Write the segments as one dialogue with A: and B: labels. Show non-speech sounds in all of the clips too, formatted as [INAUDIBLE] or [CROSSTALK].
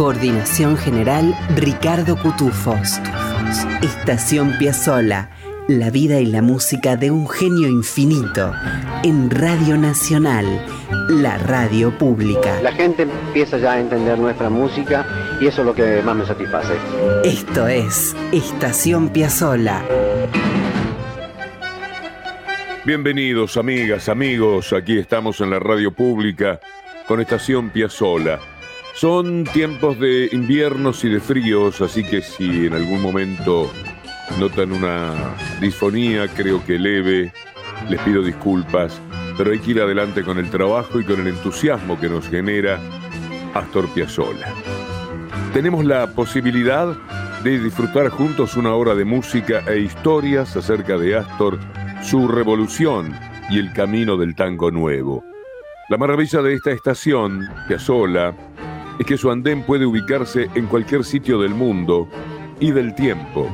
A: Coordinación general Ricardo Cutufos. Estación Piazzola. La vida y la música de un genio infinito. En Radio Nacional, la radio pública.
B: La gente empieza ya a entender nuestra música y eso es lo que más me satisface.
A: Esto es Estación Piazzola.
C: Bienvenidos amigas, amigos, aquí estamos en la radio pública con Estación Piazzola. Son tiempos de inviernos y de fríos, así que si en algún momento notan una disfonía, creo que leve, les pido disculpas, pero hay que ir adelante con el trabajo y con el entusiasmo que nos genera Astor Piazzolla. Tenemos la posibilidad de disfrutar juntos una hora de música e historias acerca de Astor, su revolución y el camino del tango nuevo. La maravilla de esta estación, Piazzolla, es que su andén puede ubicarse en cualquier sitio del mundo y del tiempo.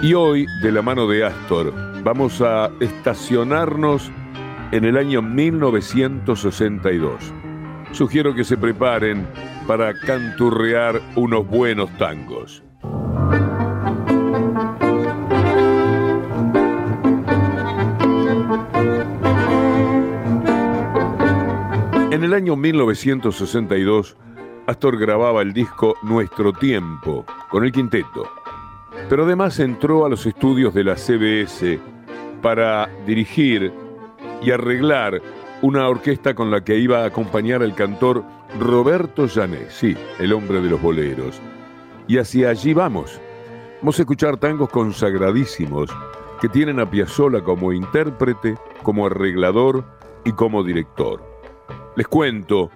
C: Y hoy, de la mano de Astor, vamos a estacionarnos en el año 1962. Sugiero que se preparen para canturrear unos buenos tangos. En el año 1962, Astor grababa el disco Nuestro Tiempo con el quinteto, pero además entró a los estudios de la CBS para dirigir y arreglar una orquesta con la que iba a acompañar al cantor Roberto Llané, sí, el hombre de los boleros. Y hacia allí vamos. Vamos a escuchar tangos consagradísimos que tienen a Piazzolla como intérprete, como arreglador y como director. Les cuento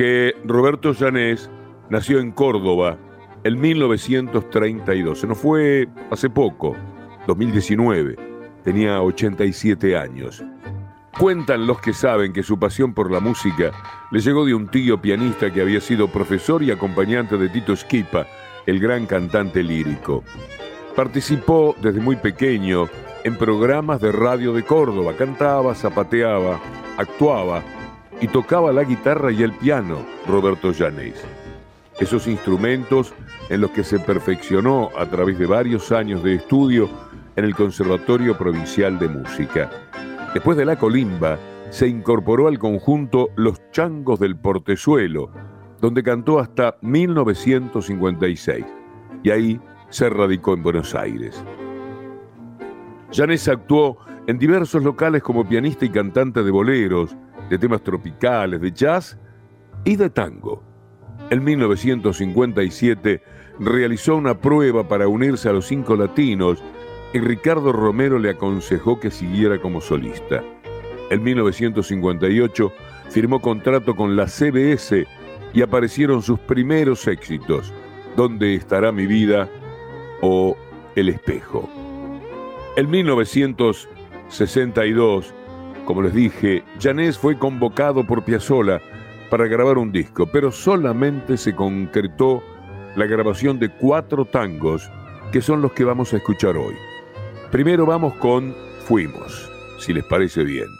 C: que Roberto Llanés nació en Córdoba en 1932. Se nos fue hace poco, 2019. Tenía 87 años. Cuentan los que saben que su pasión por la música le llegó de un tío pianista que había sido profesor y acompañante de Tito Schipa, el gran cantante lírico. Participó desde muy pequeño en programas de radio de Córdoba, cantaba, zapateaba, actuaba y tocaba la guitarra y el piano Roberto Llanes. Esos instrumentos en los que se perfeccionó a través de varios años de estudio en el Conservatorio Provincial de Música. Después de la colimba, se incorporó al conjunto Los Changos del Portezuelo, donde cantó hasta 1956, y ahí se radicó en Buenos Aires. Llanes actuó en diversos locales como pianista y cantante de boleros, de temas tropicales, de jazz y de tango. En 1957 realizó una prueba para unirse a los cinco latinos y Ricardo Romero le aconsejó que siguiera como solista. En 1958 firmó contrato con la CBS y aparecieron sus primeros éxitos, ¿Dónde estará mi vida? o El espejo. En 1962 como les dije, Janés fue convocado por Piazzolla para grabar un disco, pero solamente se concretó la grabación de cuatro tangos, que son los que vamos a escuchar hoy. Primero vamos con Fuimos, si les parece bien.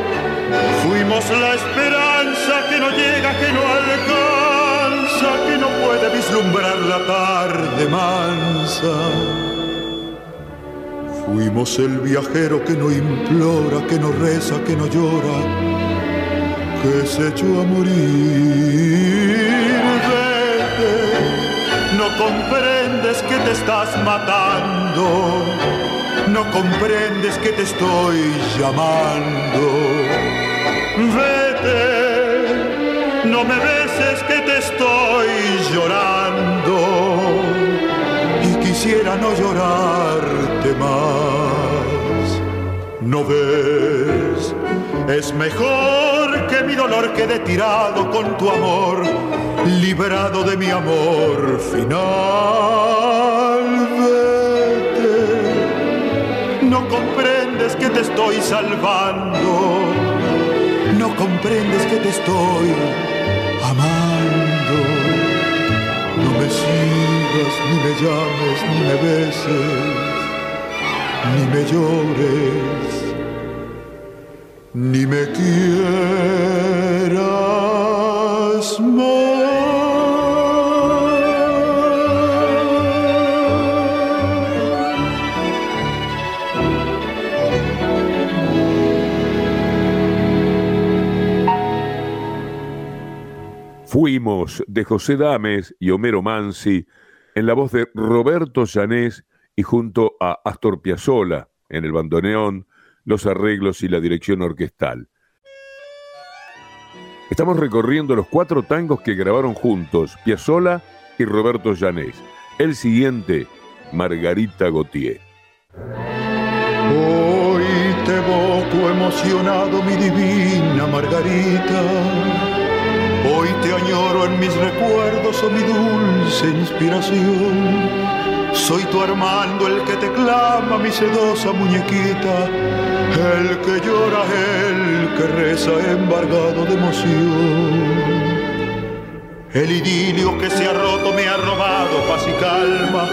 D: Fuimos la esperanza que no llega, que no alcanza, que no puede vislumbrar la tarde mansa. Fuimos el viajero que no implora, que no reza, que no llora, que se echó a morir. no comprendes que te estás matando, no comprendes que te estoy llamando. Vete, no me beses que te estoy llorando y quisiera no llorarte más. No ves, es mejor que mi dolor quede tirado con tu amor, librado de mi amor final. Vete, no comprendes que te estoy salvando, comprendes que te estoy amando. No me sigas, ni me llames, ni me beses, ni me llores ni me quieras más.
C: De José Dames y Homero Mansi en la voz de Roberto Llanés y junto a Astor Piazzolla en el bandoneón, los arreglos y la dirección orquestal. Estamos recorriendo los cuatro tangos que grabaron juntos Piazzolla y Roberto Llanés. El siguiente, Margarita Gautier.
D: Hoy te emocionado, mi divina Margarita. En mis recuerdos, oh mi dulce inspiración. Soy tu Armando el que te clama, mi sedosa muñequita, el que llora, el que reza embargado de emoción. El idilio que se ha roto me ha robado paz y calma,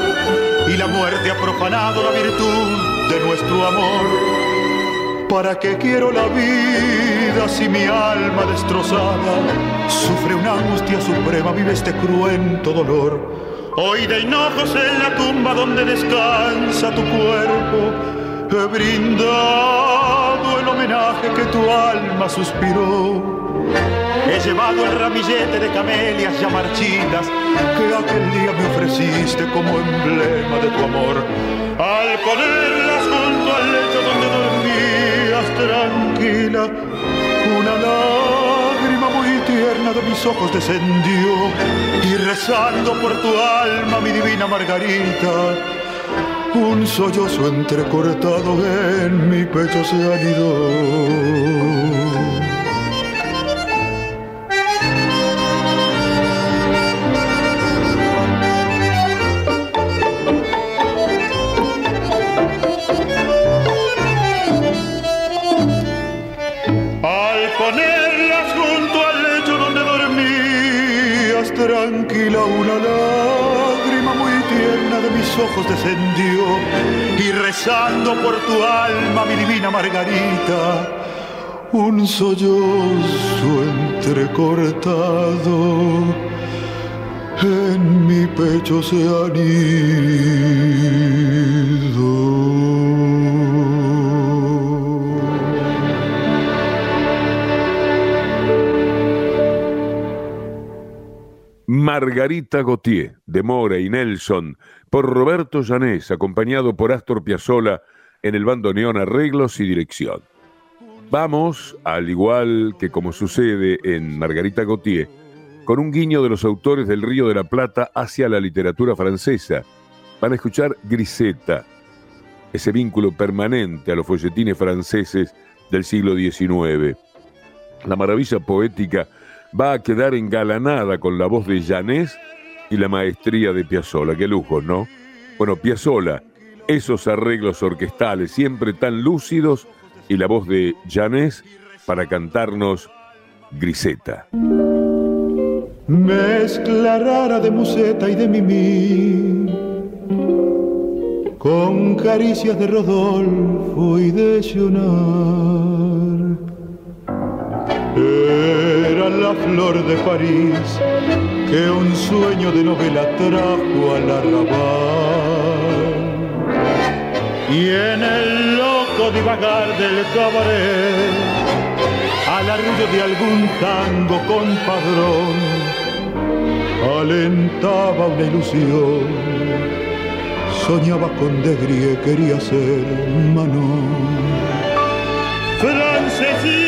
D: y la muerte ha profanado la virtud de nuestro amor. ¿Para qué quiero la vida si mi alma destrozada sufre una angustia suprema, vive este cruento dolor? Hoy de hinojos en la tumba donde descansa tu cuerpo, he brindado el homenaje que tu alma suspiró. He llevado el ramillete de camelias ya marchitas que aquel día me ofreciste como emblema de tu amor. Al ponerlas junto al lecho donde tranquila, una lágrima muy tierna de mis ojos descendió y rezando por tu alma, mi divina Margarita, un sollozo entrecortado en mi pecho se anidó. Sollozo entrecortado en mi pecho se ido.
C: Margarita Gautier, de Mora y Nelson, por Roberto Llanés, acompañado por Astor Piazzolla en el bandoneón arreglos y dirección. Vamos, al igual que como sucede en Margarita Gautier, con un guiño de los autores del Río de la Plata hacia la literatura francesa. Van a escuchar Griseta, ese vínculo permanente a los folletines franceses del siglo XIX. La maravilla poética va a quedar engalanada con la voz de Janés y la maestría de Piazzolla. Qué lujo, ¿no? Bueno, Piazzolla, esos arreglos orquestales siempre tan lúcidos y la voz de Janés para cantarnos Griseta.
D: Mezcla rara de museta y de mimí, con caricias de Rodolfo y de Sionar Era la flor de París que un sueño de novela trajo al arrabal. Y en el divagar del cabaret, al arrullo de algún tango compadrón, alentaba una ilusión. Soñaba con Degrie, quería ser Manon. Francesita,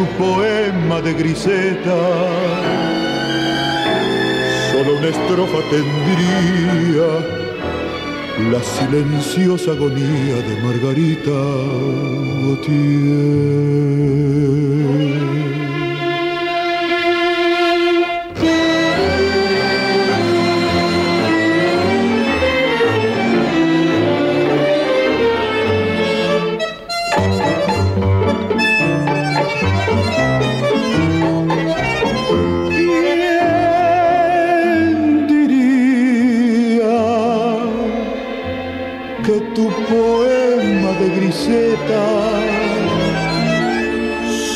D: tu poema de Griseta solo una estrofa tendría la silenciosa agonía de Margarita. De Griseta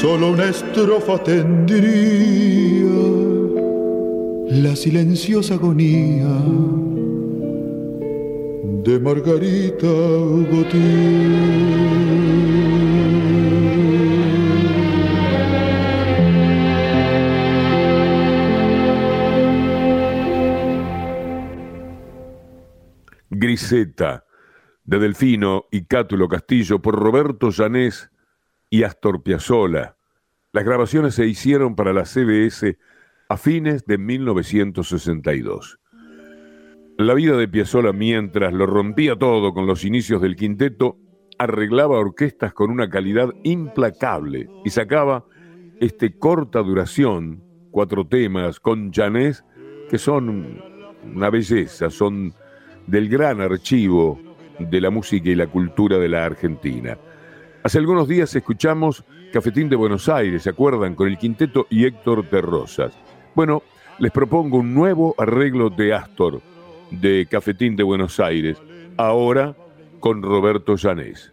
D: solo una estrofa tendría la silenciosa agonía de Margarita Gautier?
C: Griseta, de Delfino y Cátulo Castillo, por Roberto Llanés y Astor Piazzolla. Las grabaciones se hicieron para la CBS a fines de 1962. La vida de Piazzolla mientras lo rompía todo con los inicios del quinteto, arreglaba orquestas con una calidad implacable y sacaba este corta duración, cuatro temas con Janés, que son una belleza, son del gran archivo de la música y la cultura de la Argentina. Hace algunos días escuchamos Cafetín de Buenos Aires, ¿se acuerdan? Con el quinteto y Héctor de Rosas. Bueno, les propongo un nuevo arreglo de Astor, de Cafetín de Buenos Aires, ahora con Roberto Llanés.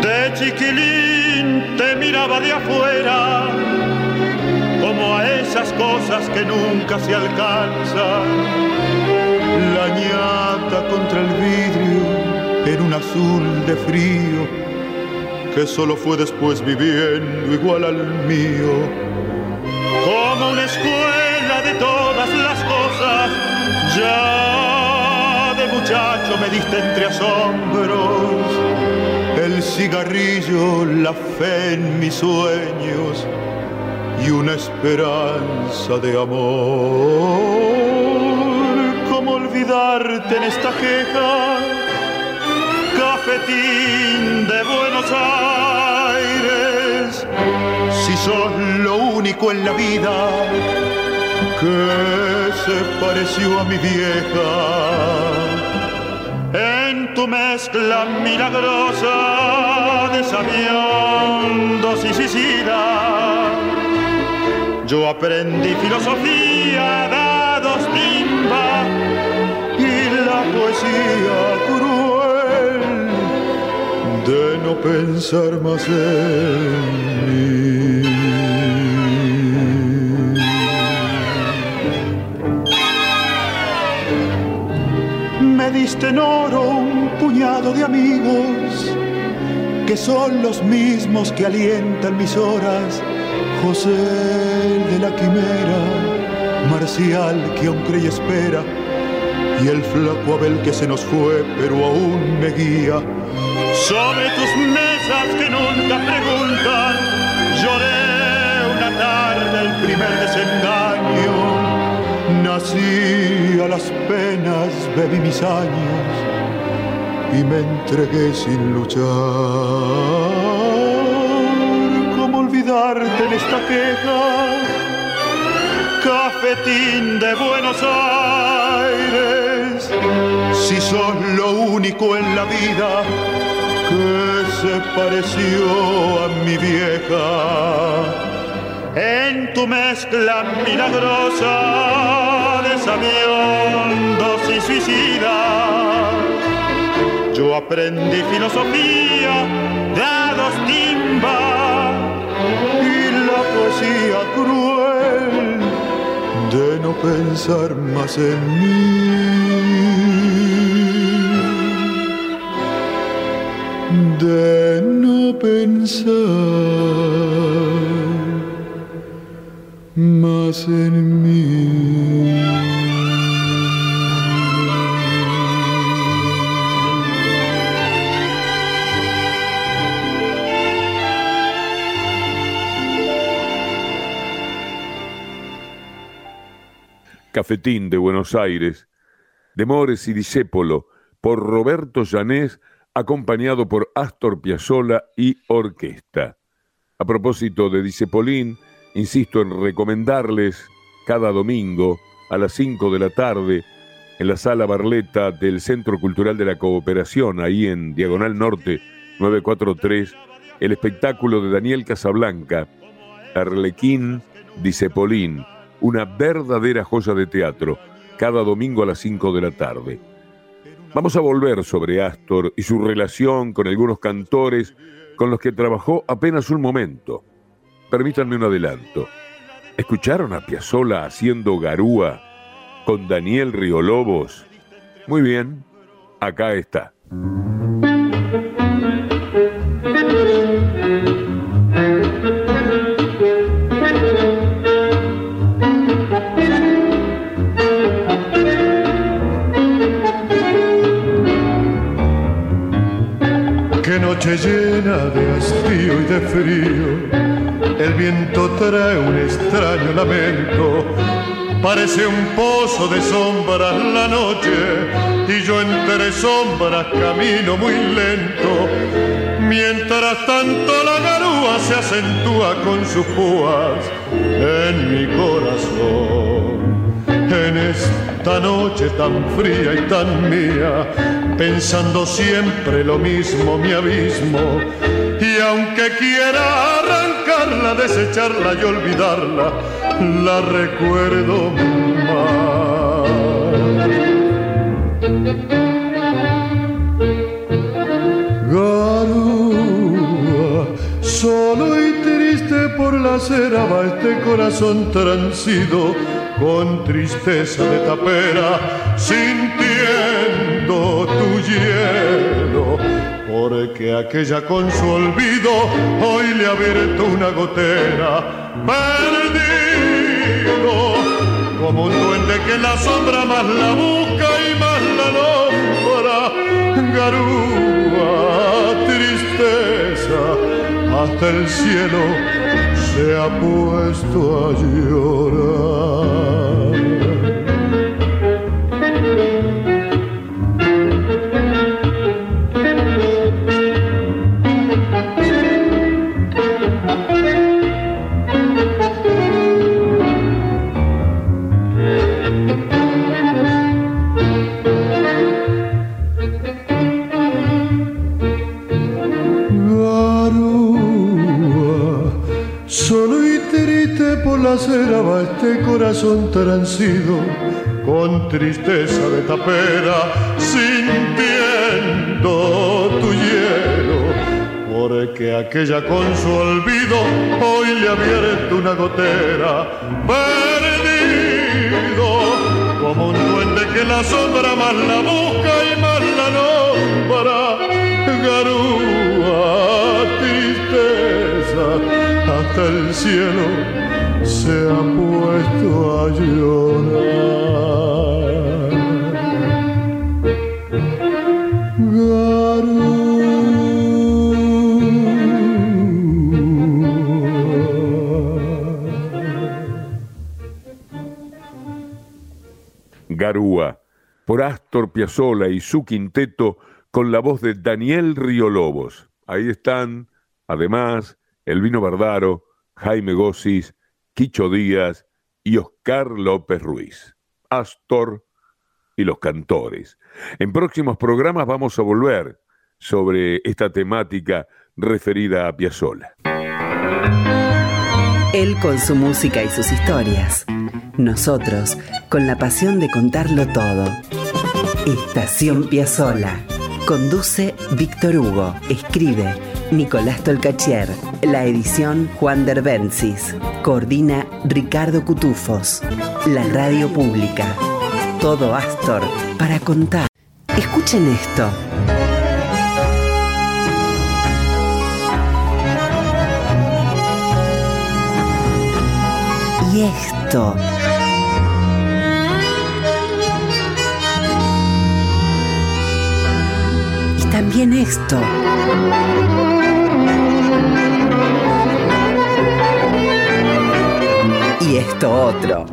D: De chiquilín miraba de afuera, como a esas cosas que nunca se alcanzan. La ñata contra el vidrio en un azul de frío, que solo fue después viviendo igual al mío. Como una escuela de todas las cosas, ya de muchacho me diste entre asombros cigarrillo, la fe en mis sueños y una esperanza de amor. ¿Cómo olvidarte en esta queja? Cafetín de Buenos Aires, si sos lo único en la vida que se pareció a mi vieja tu mezcla milagrosa de sabiondos y sisida. Yo aprendí filosofía, dados, timba y la poesía cruel de no pensar más en mí. Me diste en oro puñado de amigos que son los mismos que alientan mis horas. José de la quimera, Marcial que aún cree y espera, y el flaco Abel que se nos fue pero aún me guía. Sobre tus mesas que nunca preguntan, lloré una tarde el primer desengaño. Nací a las penas, bebí mis años y me entregué sin luchar.
E: en esta queja. Cafetín de Buenos Aires, si sos lo único en la vida que se pareció a mi vieja. En tu mezcla milagrosa de sabiondos y suicidas, yo aprendí filosofía, dados timba y la poesía cruel de no pensar más en mí. de no pensar más en mí.
C: Cafetín de Buenos Aires, de Mores y Discépolo, por Roberto Llanés acompañado por Astor Piazzolla y orquesta. A propósito de Dicepolín, insisto en recomendarles cada domingo a las 5 de la tarde en la sala Barleta del Centro Cultural de la Cooperación, ahí en Diagonal Norte 943, el espectáculo de Daniel Casablanca, Arlequín Dicepolín, una verdadera joya de teatro, cada domingo a las 5 de la tarde. Vamos a volver sobre Astor y su relación con algunos cantores con los que trabajó apenas un momento. Permítanme un adelanto. ¿Escucharon a Piazzolla haciendo garúa con Daniel Riolobos? Muy bien, acá está.
E: De hastío y de frío, el viento trae un extraño lamento. Parece un pozo de sombras la noche y yo entre sombras camino muy lento. Mientras tanto la garúa se acentúa con sus púas en mi corazón. En esta noche tan fría y tan mía, pensando siempre lo mismo, mi abismo. Y aunque quiera arrancarla, desecharla y olvidarla, la recuerdo más. Garúa, solo y triste por la cera va este corazón transido con tristeza de tapera, sintiendo tu hielo, porque aquella con su olvido hoy le ha abierto una gotera, perdido, como un duende que la sombra más la busca y más la nombra, garúa, tristeza, hasta el cielo se ha puesto a llorar. Va este corazón transido con tristeza de tapera, sintiendo tu hielo, porque aquella con su olvido hoy le abierto una gotera, perdido como un duende que la sombra más la busca y más la nombra, garúa, tristeza hasta el cielo se ha puesto a llorar.
C: Garúa, por Astor Piazzolla y su quinteto con la voz de Daniel Riolobos. Ahí están, además, Elvino Bardaro, Jaime Gossis, Quicho Díaz y Oscar López Ruiz. Astor y los cantores. En próximos programas vamos a volver sobre esta temática referida a Piazzolla.
A: Él con su música y sus historias. Nosotros con la pasión de contarlo todo. Estación Piazzolla. Conduce Víctor Hugo. Escribe Nicolás Tolcachier. La edición Juan Derbencis. Coordina Ricardo Cutufos. La radio pública. Todo Astor para contar. Escuchen esto. Y esto. Y también esto. Y esto otro.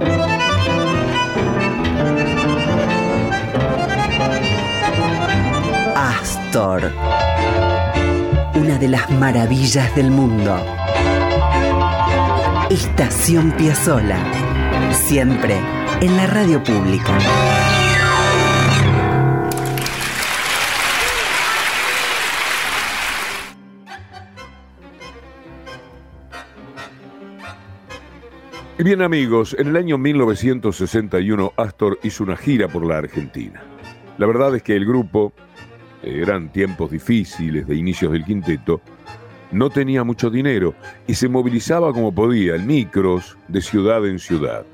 A: Astor. Una de las maravillas del mundo. Estación Piazzola. Siempre en la radio pública.
C: Bien amigos, en el año 1961 Astor hizo una gira por la Argentina. La verdad es que el grupo, eh, eran tiempos difíciles de inicios del quinteto, no tenía mucho dinero y se movilizaba como podía en micros de ciudad en ciudad.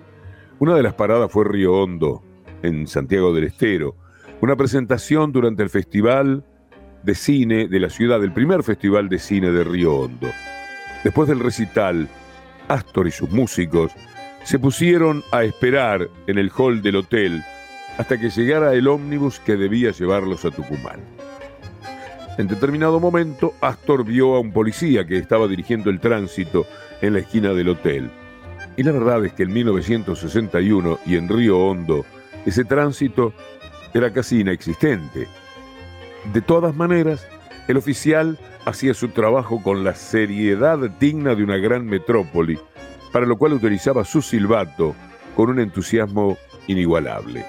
C: Una de las paradas fue Río Hondo, en Santiago del Estero, una presentación durante el Festival de Cine de la ciudad, el primer Festival de Cine de Río Hondo. Después del recital, Astor y sus músicos se pusieron a esperar en el hall del hotel hasta que llegara el ómnibus que debía llevarlos a Tucumán. En determinado momento, Astor vio a un policía que estaba dirigiendo el tránsito en la esquina del hotel. Y la verdad es que en 1961 y en Río Hondo, ese tránsito era casi inexistente. De todas maneras, el oficial hacía su trabajo con la seriedad digna de una gran metrópoli, para lo cual utilizaba su silbato con un entusiasmo inigualable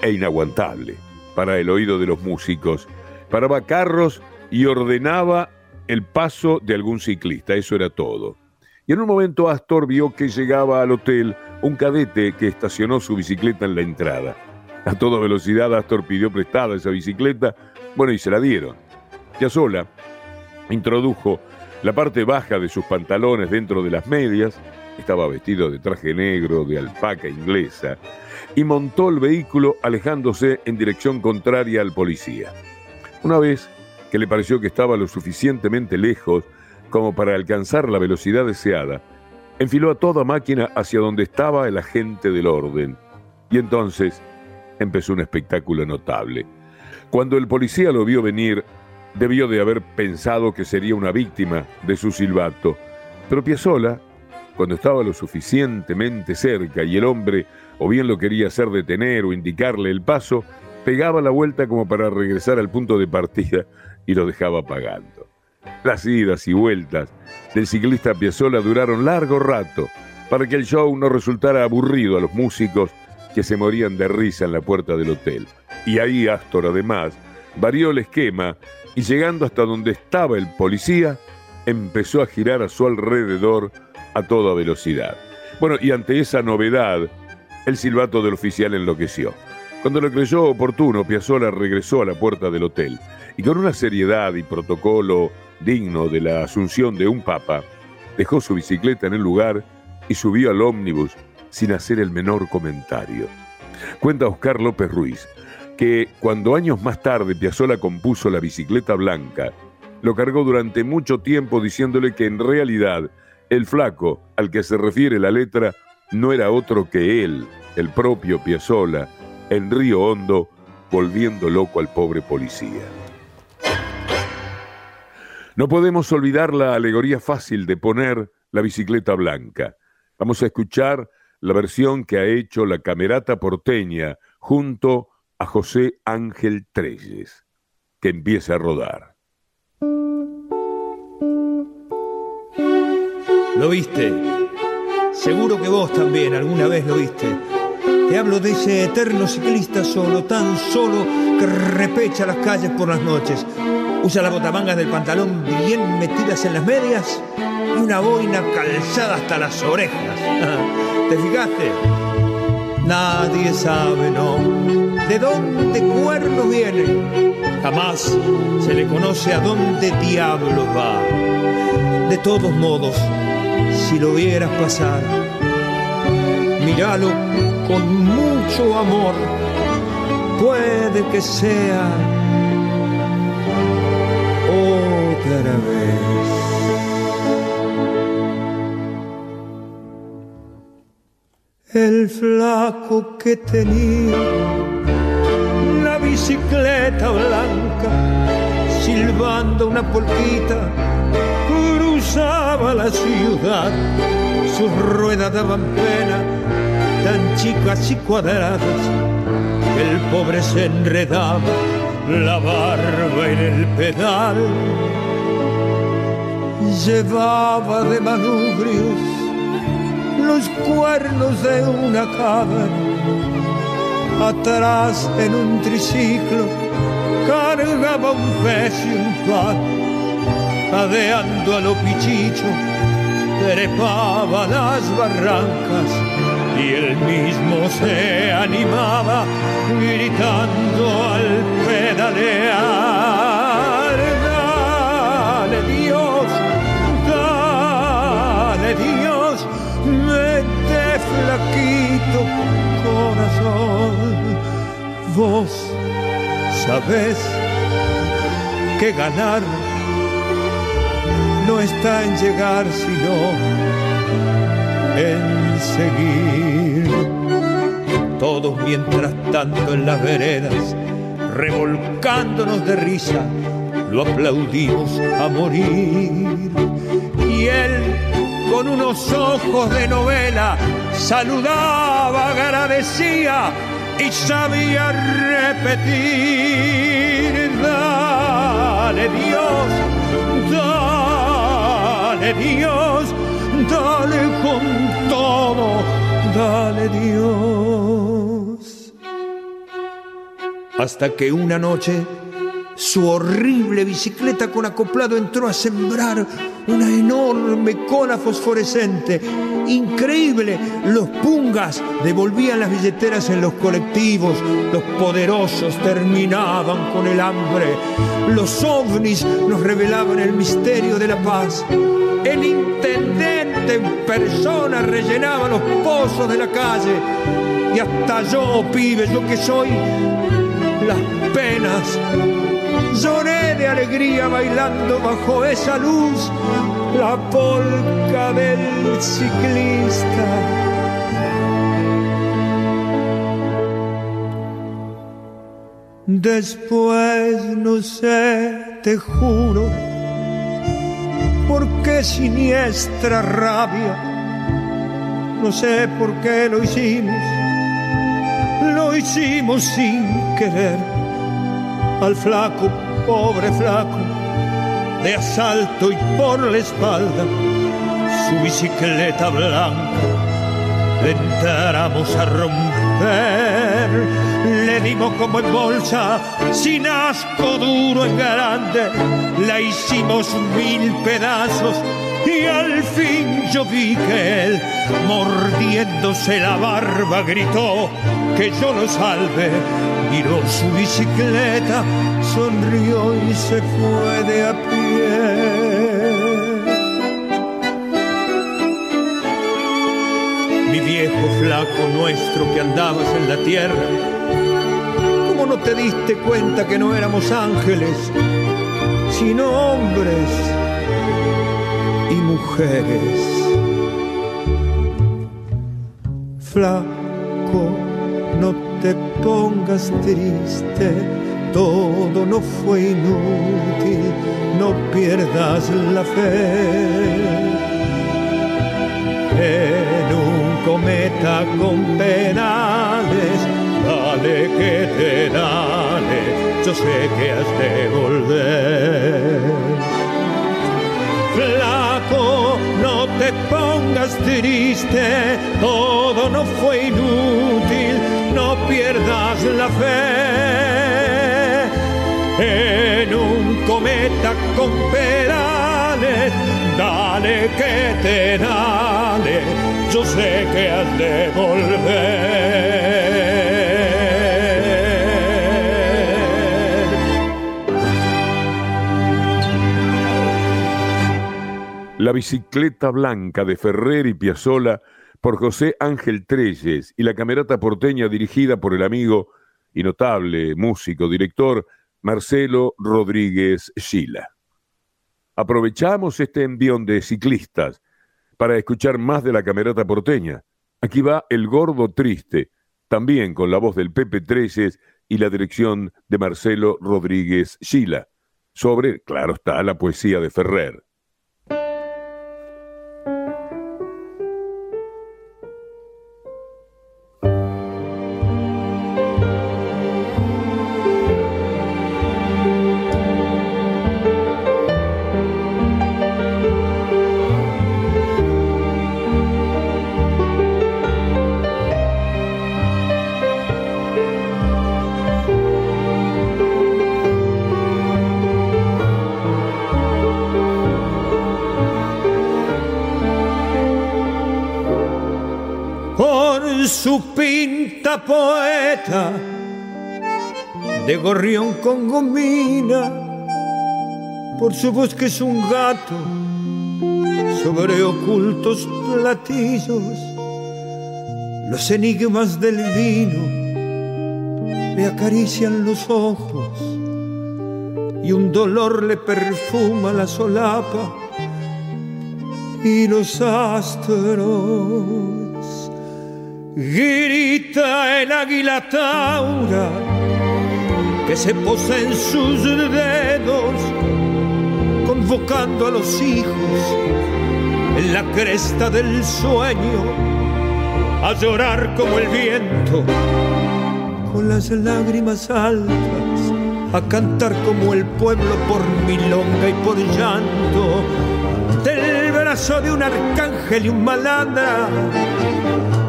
C: e inaguantable para el oído de los músicos paraba carros y ordenaba el paso de algún ciclista, eso era todo. Y en un momento Astor vio que llegaba al hotel un cadete que estacionó su bicicleta en la entrada. A toda velocidad Astor pidió prestada esa bicicleta, bueno, y se la dieron. Ya sola, introdujo la parte baja de sus pantalones dentro de las medias, estaba vestido de traje negro de alpaca inglesa, y montó el vehículo alejándose en dirección contraria al policía. Una vez que le pareció que estaba lo suficientemente lejos como para alcanzar la velocidad deseada, enfiló a toda máquina hacia donde estaba el agente del orden. Y entonces empezó un espectáculo notable. Cuando el policía lo vio venir, debió de haber pensado que sería una víctima de su silbato. Pero Piazzolla, cuando estaba lo suficientemente cerca y el hombre o bien lo quería hacer detener o indicarle el paso, pegaba la vuelta como para regresar al punto de partida y lo dejaba pagando. Las idas y vueltas del ciclista Piazzolla duraron largo rato para que el show no resultara aburrido a los músicos que se morían de risa en la puerta del hotel. Y ahí Astor además varió el esquema y llegando hasta donde estaba el policía, empezó a girar a su alrededor a toda velocidad. Bueno, y ante esa novedad, el silbato del oficial enloqueció. Cuando lo creyó oportuno, Piazzolla regresó a la puerta del hotel y con una seriedad y protocolo digno de la asunción de un papa, dejó su bicicleta en el lugar y subió al ómnibus sin hacer el menor comentario. Cuenta Oscar López Ruiz que cuando años más tarde Piazzolla compuso la bicicleta blanca, lo cargó durante mucho tiempo diciéndole que en realidad el flaco al que se refiere la letra no era otro que él, el propio Piazzolla, en Río Hondo, volviendo loco al pobre policía. No podemos olvidar la alegoría fácil de poner la bicicleta blanca. Vamos a escuchar la versión que ha hecho la Camerata Porteña junto a José Ángel Treyes, que empieza a rodar.
F: lo viste. Seguro que vos también alguna vez lo viste. Te hablo de ese eterno ciclista solo, tan solo que repecha las calles por las noches. Usa las botamangas del pantalón bien metidas en las medias y una boina calzada hasta las orejas. [LAUGHS] ¿Te fijaste? Nadie sabe, no, de dónde cuerno viene. Jamás se le conoce a dónde diablo va. De todos modos, si lo vieras pasar, míralo con mucho amor. Puede que sea otra vez. El flaco que tenía bicicleta blanca, silbando una polquita, cruzaba la ciudad. Sus ruedas daban pena, tan chicas y cuadradas, que el pobre se enredaba la barba en el pedal. Llevaba de manubrios los cuernos de una cabra. Atrás en un triciclo cargaba un pez y un pan. Adeando a lo pichicho, trepaba las barrancas y él mismo se animaba gritando al pedalear. Flaquito corazón. Vos sabés que ganar no está en llegar, sino en seguir. Todos mientras tanto en las veredas, revolcándonos de risa, lo aplaudimos a morir. Y él, con unos ojos de novela, saludaba, agradecía y sabía repetir. Dale Dios, dale Dios, dale con todo, dale Dios. Hasta que una noche su horrible bicicleta con acoplado entró a sembrar una enorme cola fosforescente. Increíble, los pungas devolvían las billeteras en los colectivos, los poderosos terminaban con el hambre, los ovnis nos revelaban el misterio de la paz. El intendente en persona rellenaba los pozos de la calle y hasta yo, pibe, yo que soy las penas Lloré de alegría bailando bajo esa luz la polca del ciclista. Después no sé, te juro, por qué siniestra rabia, no sé por qué lo hicimos, lo hicimos sin querer al flaco, pobre flaco, de asalto y por la espalda, su bicicleta blanca, le entramos a romper. Le dimos como en bolsa, sin asco duro en grande, la hicimos mil pedazos y al fin yo vi que él, mordiéndose la barba, gritó que yo lo salve. Miró su bicicleta, sonrió y se fue de a pie. Mi viejo flaco nuestro que andabas en la tierra, ¿cómo no te diste cuenta que no éramos ángeles, sino hombres? y mujeres. Flaco, no te pongas triste, todo no fue inútil, no pierdas la fe. En un cometa con penales, dale que te dale, yo sé que has de volver flaco, no te pongas triste, todo no fue inútil, pierdas la fe. En un cometa con pedales, dale que te dale, yo sé que has de volver.
C: La bicicleta blanca de Ferrer y Piazzola por José Ángel Treyes y la camerata porteña dirigida por el amigo y notable músico director Marcelo Rodríguez Schila. Aprovechamos este envión de ciclistas para escuchar más de la camerata porteña. Aquí va El Gordo Triste, también con la voz del Pepe Treyes y la dirección de Marcelo Rodríguez Schila, sobre, claro está, la poesía de Ferrer.
F: Poeta de gorrión con gomina, por su voz que es un gato sobre ocultos platillos, los enigmas del vino le acarician los ojos y un dolor le perfuma la solapa y los astros Grita el águila taura que se posa en sus dedos, convocando a los hijos en la cresta del sueño a llorar como el viento, con las lágrimas altas, a cantar como el pueblo por milonga y por llanto, del brazo de un arcángel y un malandra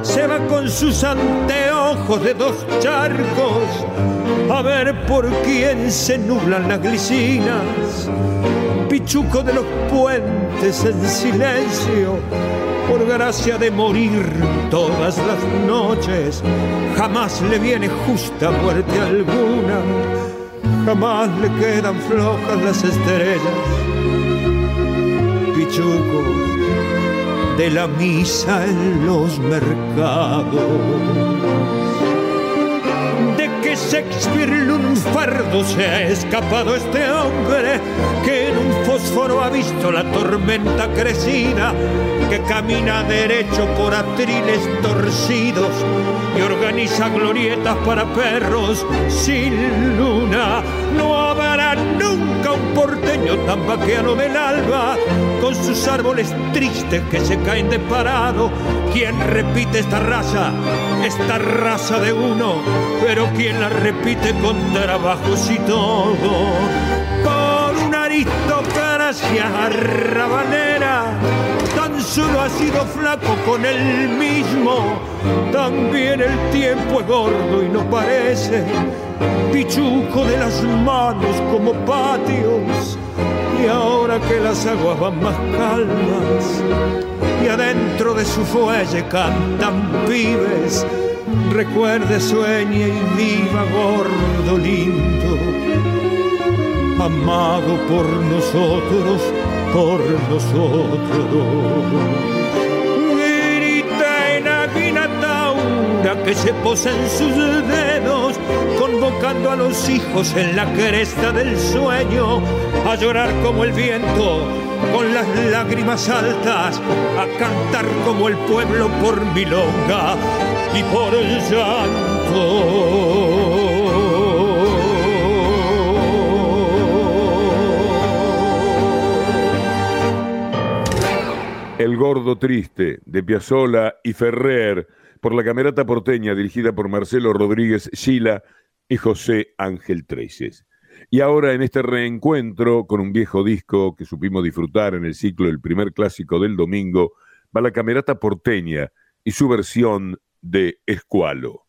F: se va con sus anteojos de dos charcos a ver por quién se nublan las glicinas. Pichuco de los puentes en silencio, por gracia de morir todas las noches, jamás le viene justa muerte alguna, jamás le quedan flojas las estrellas. Pichuco de la misa en los mercados. De que Shakespeare lunfardo se ha escapado este hombre que en un fósforo ha visto la tormenta crecida, que camina derecho por atriles torcidos y organiza glorietas para perros sin luna. No habrá nunca un porteño tan vaqueano del alba, con sus árboles tristes que se caen de parado. ¿Quién repite esta raza? Esta raza de uno, pero ¿quién la repite con trabajos y todo? Por una aristocracia arrabanera, tan solo ha sido flaco con él mismo. También el tiempo es gordo y no parece pichuco de las manos como patios. Y ahora que las aguas van más calmas y adentro de su fuelle cantan pibes, recuerde, sueñe y viva gordo lindo, amado por nosotros, por nosotros. que se posa en sus dedos, convocando a los hijos en la cresta del sueño, a llorar como el viento, con las lágrimas altas, a cantar como el pueblo por milonga y por el llanto.
C: El gordo triste de Piazzola y Ferrer por la Camerata Porteña dirigida por Marcelo Rodríguez Sila y José Ángel Treyes. Y ahora en este reencuentro con un viejo disco que supimos disfrutar en el ciclo del primer clásico del domingo, va la camerata porteña y su versión de Escualo.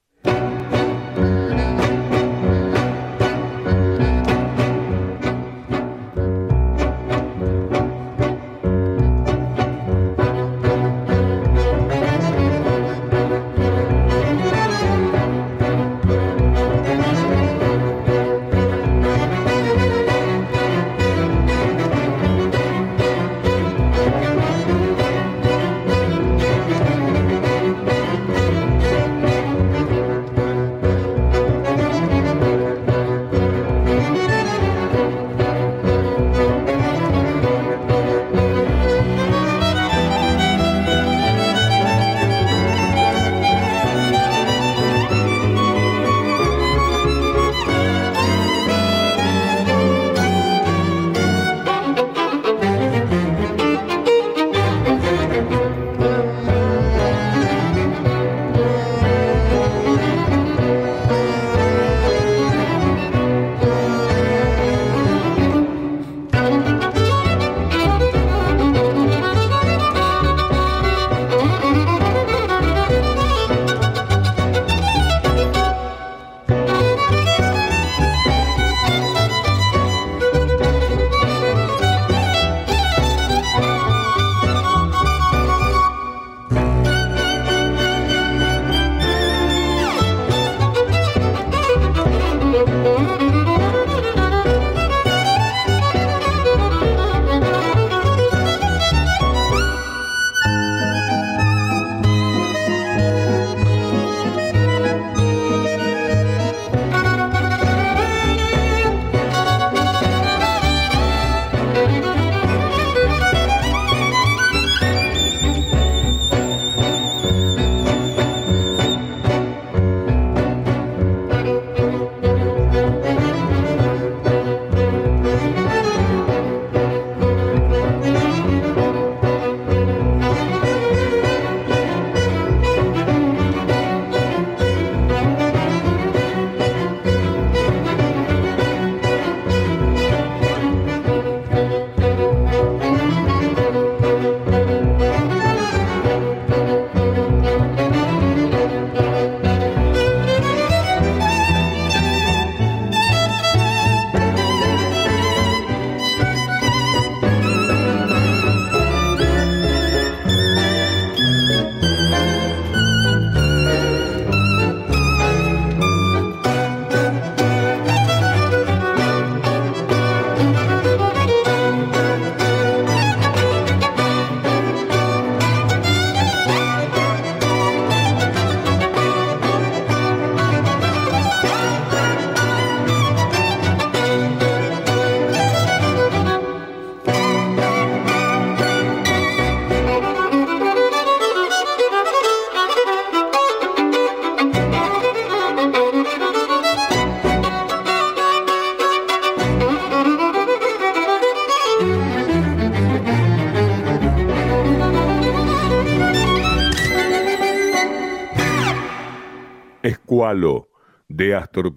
C: Astor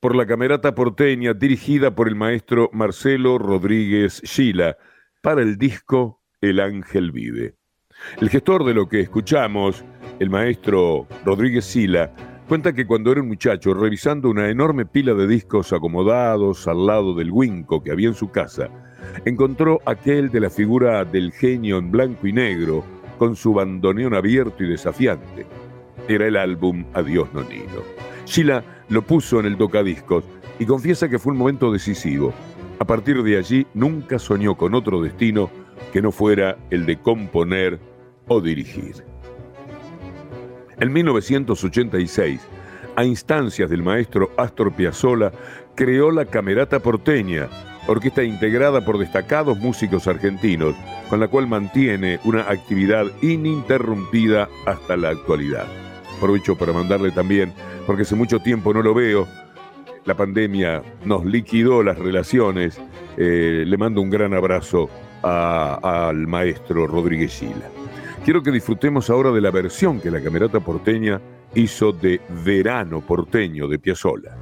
C: por la Camerata Porteña dirigida por el maestro Marcelo Rodríguez Gila para el disco El Ángel Vive. El gestor de lo que escuchamos, el maestro Rodríguez Sila, cuenta que cuando era un muchacho revisando una enorme pila de discos acomodados al lado del Winco que había en su casa, encontró aquel de la figura del genio en blanco y negro con su bandoneón abierto y desafiante era el álbum Adiós Nonino. Sheila lo puso en el tocadiscos y confiesa que fue un momento decisivo. A partir de allí nunca soñó con otro destino que no fuera el de componer o dirigir. En 1986, a instancias del maestro Astor Piazzolla, creó la Camerata Porteña, orquesta integrada por destacados músicos argentinos, con la cual mantiene una actividad ininterrumpida hasta la actualidad. Aprovecho para mandarle también, porque hace mucho tiempo no lo veo, la pandemia nos liquidó las relaciones. Eh, le mando un gran abrazo al maestro Rodríguez Gila. Quiero que disfrutemos ahora de la versión que la Camerata Porteña hizo de Verano Porteño de Piazzolla.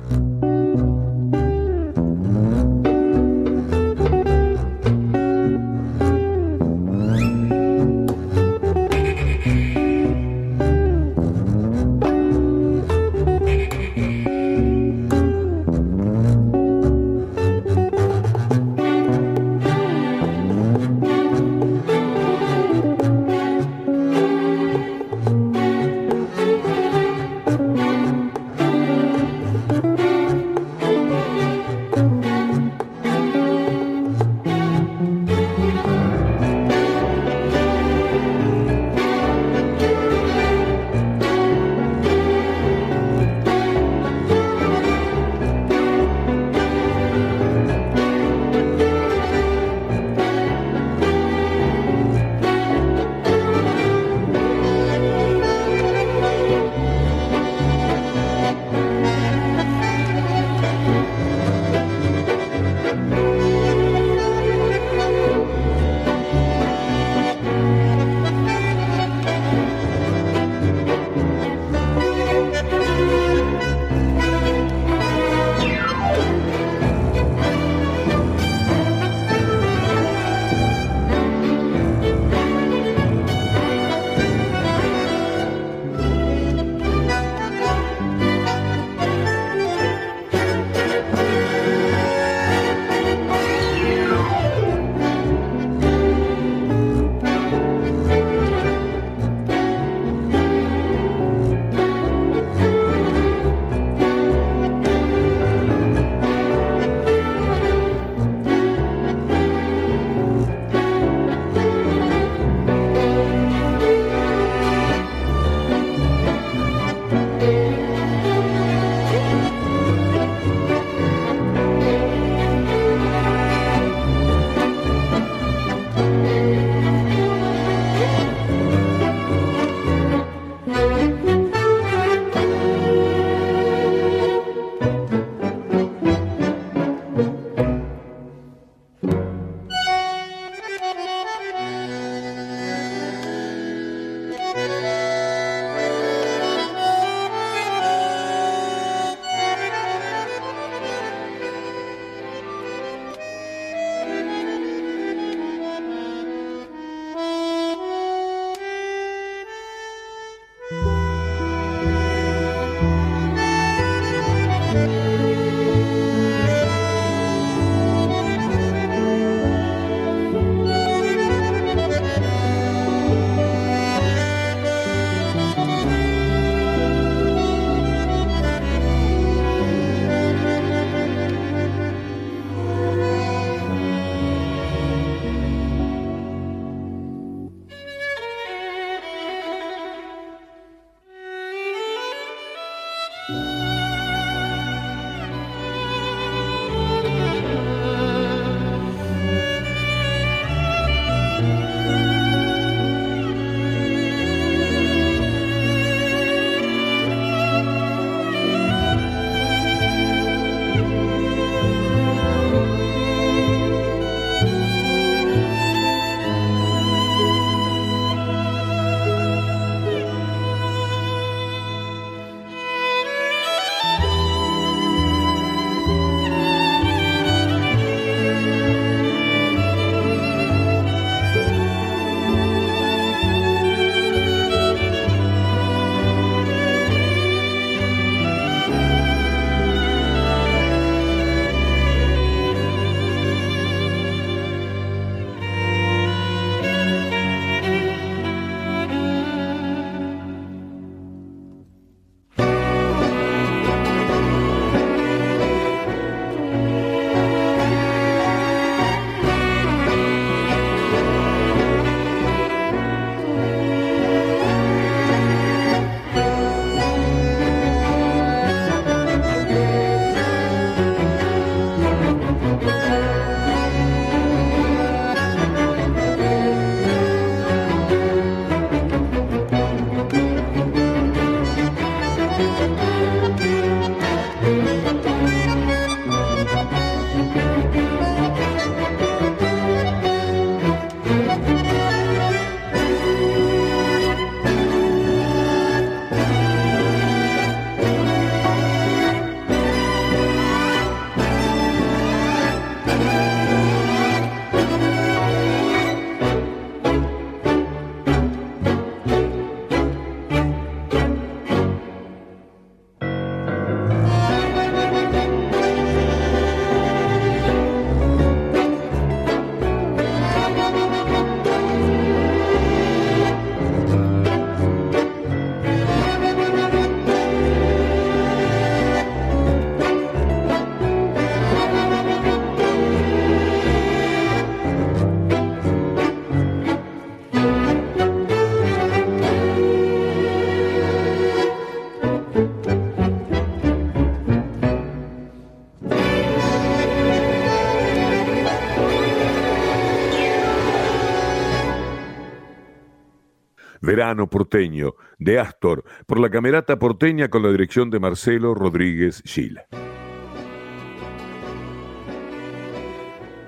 C: Verano porteño, de Astor, por la Camerata porteña con la dirección de Marcelo Rodríguez Gil.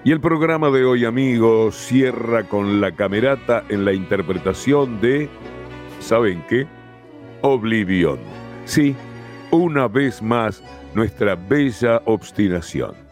C: Y el programa de hoy, amigos, cierra con la Camerata en la interpretación de, ¿saben qué? Oblivión. Sí, una vez más, nuestra bella obstinación.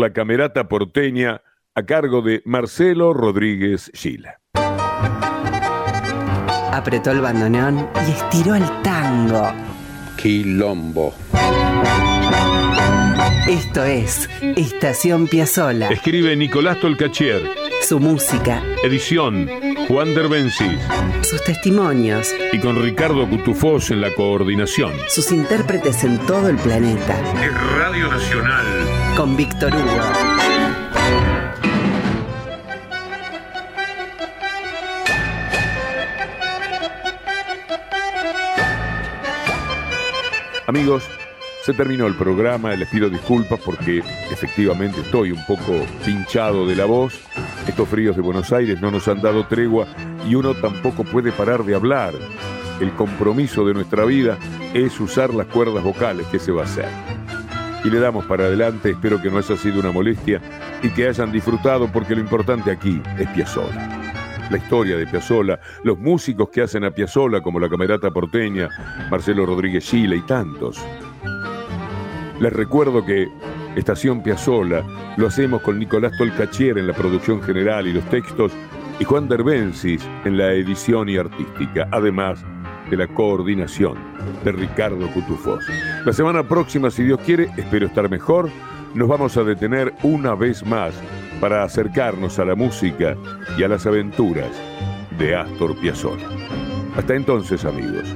C: La Camerata Porteña, a cargo de Marcelo Rodríguez Gila.
A: Apretó el bandoneón y estiró el tango.
B: Quilombo.
A: Esto es Estación Piazzola.
C: Escribe Nicolás Tolcachier.
A: Su música.
C: Edición Juan Derbencis.
A: Sus testimonios.
C: Y con Ricardo Cutufós en la coordinación.
A: Sus intérpretes en todo el planeta.
C: Es Radio Nacional.
A: Con Víctor Hugo.
C: Amigos, se terminó el programa, les pido disculpas porque efectivamente estoy un poco pinchado de la voz. Estos fríos de Buenos Aires no nos han dado tregua y uno tampoco puede parar de hablar. El compromiso de nuestra vida es usar las cuerdas vocales, ¿qué se va a hacer? Y le damos para adelante, espero que no haya sido una molestia y que hayan disfrutado porque lo importante aquí es Piazzolla. La historia de Piazzolla, los músicos que hacen a Piazzolla como la Camerata Porteña, Marcelo Rodríguez Chile y tantos. Les recuerdo que Estación Piazzolla lo hacemos con Nicolás Tolcachier en la producción general y los textos y Juan Derbencis en la edición y artística, además de la coordinación de Ricardo Cutufós. La semana próxima, si Dios quiere, espero estar mejor, nos vamos a detener una vez más para acercarnos a la música y a las aventuras de Astor Piazzolla. Hasta entonces, amigos.